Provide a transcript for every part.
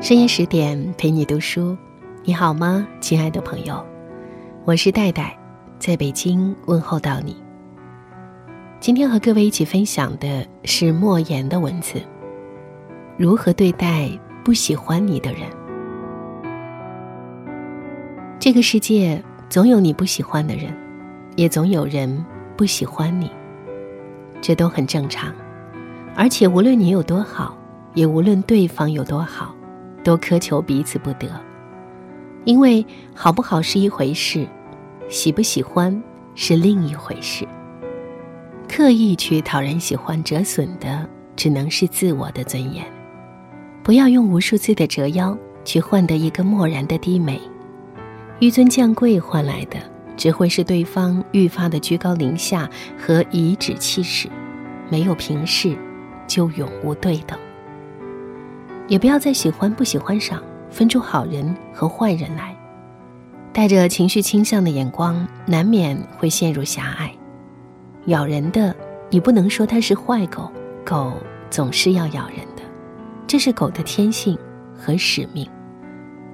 深夜十点陪你读书，你好吗，亲爱的朋友？我是戴戴，在北京问候到你。今天和各位一起分享的是莫言的文字：如何对待不喜欢你的人？这个世界总有你不喜欢的人，也总有人不喜欢你，这都很正常。而且无论你有多好，也无论对方有多好，都苛求彼此不得。因为好不好是一回事，喜不喜欢是另一回事。刻意去讨人喜欢，折损的只能是自我的尊严。不要用无数次的折腰去换得一个漠然的低眉。纡尊降贵换来的，只会是对方愈发的居高临下和颐指气使。没有平视，就永无对等。也不要在喜欢不喜欢上分出好人和坏人来。带着情绪倾向的眼光，难免会陷入狭隘。咬人的，你不能说它是坏狗，狗总是要咬人的，这是狗的天性和使命。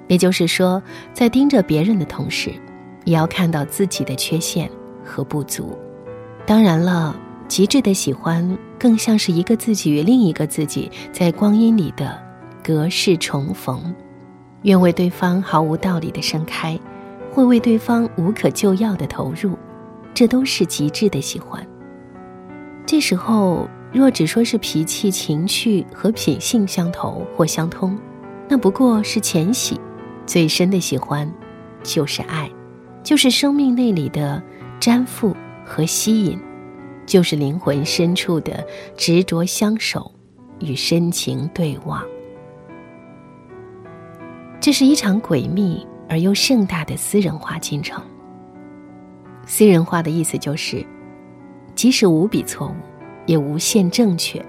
也就是说，在盯着别人的同时，也要看到自己的缺陷和不足。当然了，极致的喜欢更像是一个自己与另一个自己在光阴里的隔世重逢，愿为对方毫无道理的盛开，会为对方无可救药的投入，这都是极致的喜欢。这时候，若只说是脾气、情趣和品性相投或相通，那不过是浅喜。最深的喜欢，就是爱，就是生命内里的粘附和吸引，就是灵魂深处的执着相守与深情对望。这是一场诡秘而又盛大的私人化进程。私人化的意思就是，即使无比错误，也无限正确。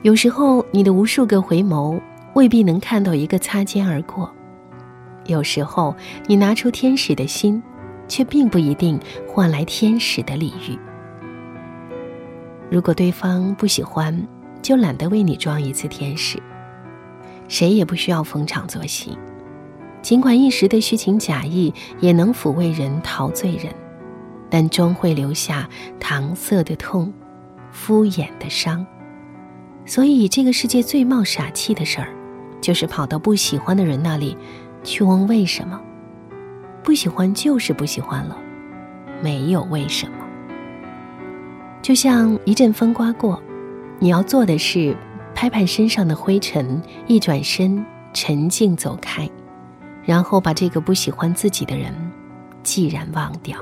有时候，你的无数个回眸。未必能看到一个擦肩而过。有时候，你拿出天使的心，却并不一定换来天使的礼遇。如果对方不喜欢，就懒得为你装一次天使。谁也不需要逢场作戏，尽管一时的虚情假意也能抚慰人、陶醉人，但终会留下搪塞的痛、敷衍的伤。所以，这个世界最冒傻气的事儿。就是跑到不喜欢的人那里，去问为什么？不喜欢就是不喜欢了，没有为什么。就像一阵风刮过，你要做的是拍拍身上的灰尘，一转身沉静走开，然后把这个不喜欢自己的人既然忘掉。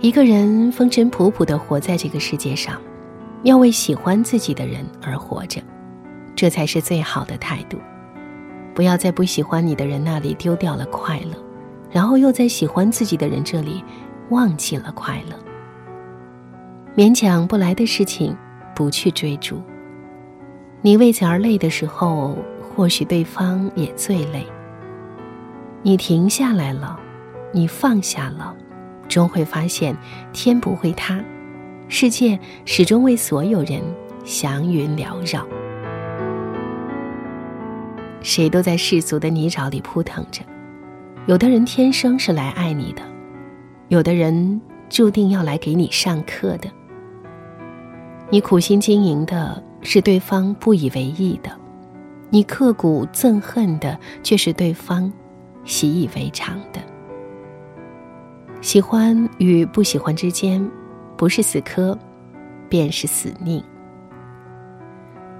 一个人风尘仆仆的活在这个世界上，要为喜欢自己的人而活着。这才是最好的态度，不要在不喜欢你的人那里丢掉了快乐，然后又在喜欢自己的人这里忘记了快乐。勉强不来的事情，不去追逐。你为此而累的时候，或许对方也最累。你停下来了，你放下了，终会发现天不会塌，世界始终为所有人祥云缭绕。谁都在世俗的泥沼里扑腾着，有的人天生是来爱你的，有的人注定要来给你上课的。你苦心经营的是对方不以为意的，你刻骨憎恨的却是对方习以为常的。喜欢与不喜欢之间，不是死磕，便是死拧。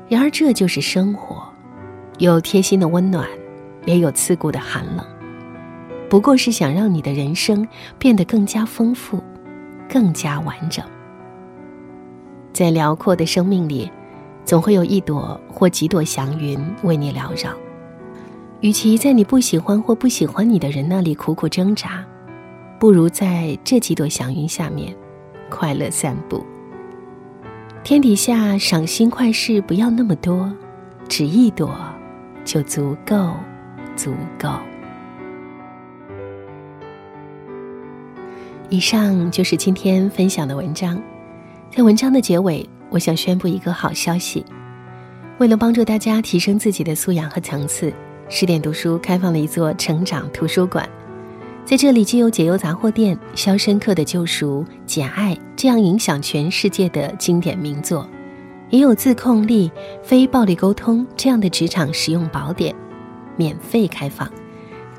然而这就是生活。有贴心的温暖，也有刺骨的寒冷，不过是想让你的人生变得更加丰富，更加完整。在辽阔的生命里，总会有一朵或几朵祥云为你缭绕。与其在你不喜欢或不喜欢你的人那里苦苦挣扎，不如在这几朵祥云下面快乐散步。天底下赏心快事不要那么多，只一朵。就足够，足够。以上就是今天分享的文章。在文章的结尾，我想宣布一个好消息：为了帮助大家提升自己的素养和层次，十点读书开放了一座成长图书馆。在这里，既有《解忧杂货店》《肖申克的救赎》《简爱》这样影响全世界的经典名作，也有《自控力》《非暴力沟通》这样的职场实用宝典，免费开放。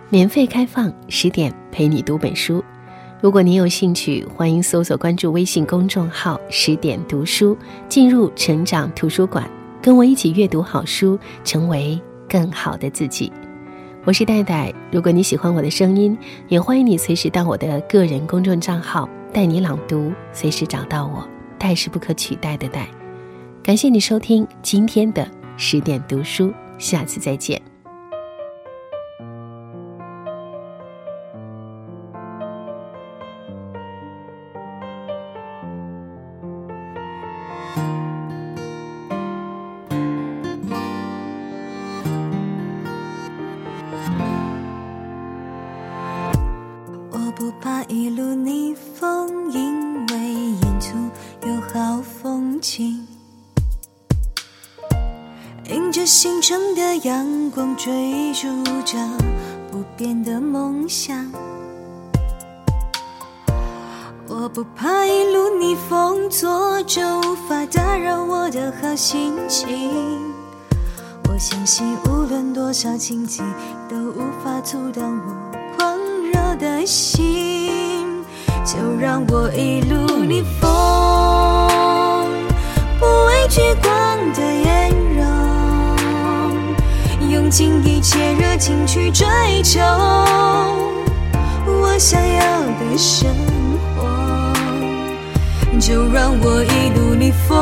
免费开放，十点陪你读本书。如果您有兴趣，欢迎搜索关注微信公众号“十点读书”，进入成长图书馆，跟我一起阅读好书，成为更好的自己。我是戴戴，如果你喜欢我的声音，也欢迎你随时到我的个人公众账号“带你朗读”，随时找到我。戴是不可取代的戴。感谢你收听今天的十点读书，下次再见。一路逆风，因为沿途有好风景。迎着星辰的阳光追逐着不变的梦想，我不怕一路逆风挫折，无法打扰我的好心情。我相信无论多少荆棘，都无法阻挡我的心。就让我一路逆风，不畏惧光的炎容。用尽一切热情去追求我想要的生活，就让我一路逆风，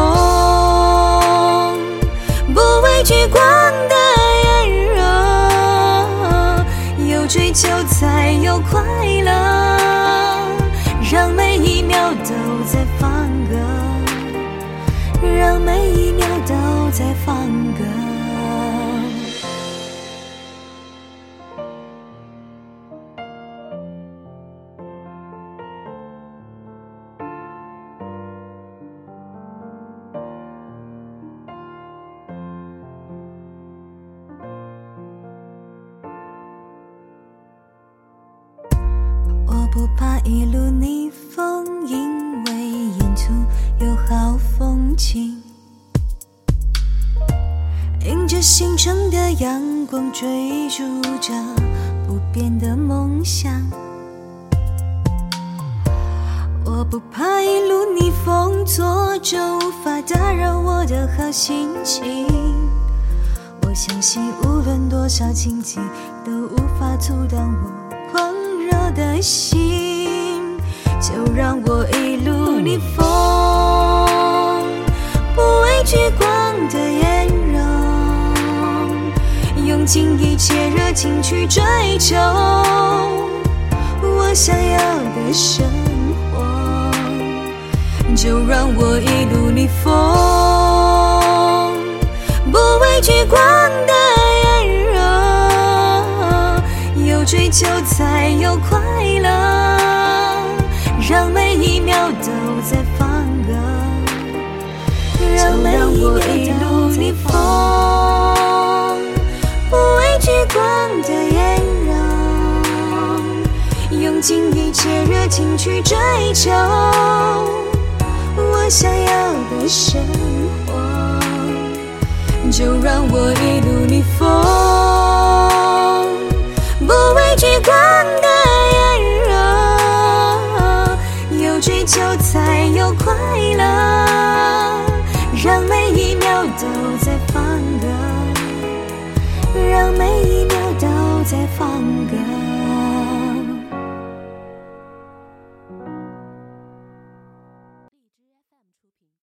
不畏惧光的就，才有快乐，让每一秒都在放歌，让每一秒都在放歌。迎着星辰的阳光，追逐着不变的梦想。我不怕一路逆风作舟，无法打扰我的好心情。我相信无论多少荆棘，都无法阻挡我狂热。的心，就让我一路逆风，聚光的颜容，用尽一切热情去追求我想要的生活。就让我一路逆风，不畏惧光的炎热，有追求才有快乐，让每一秒。都在，让我一路逆风，不畏惧光的炎热，用尽一切热情去追求我想要的生活。就让我一路逆风，不畏惧光的。艳容，有追求才有快乐，让每一秒都在放歌，让每一秒都在放歌。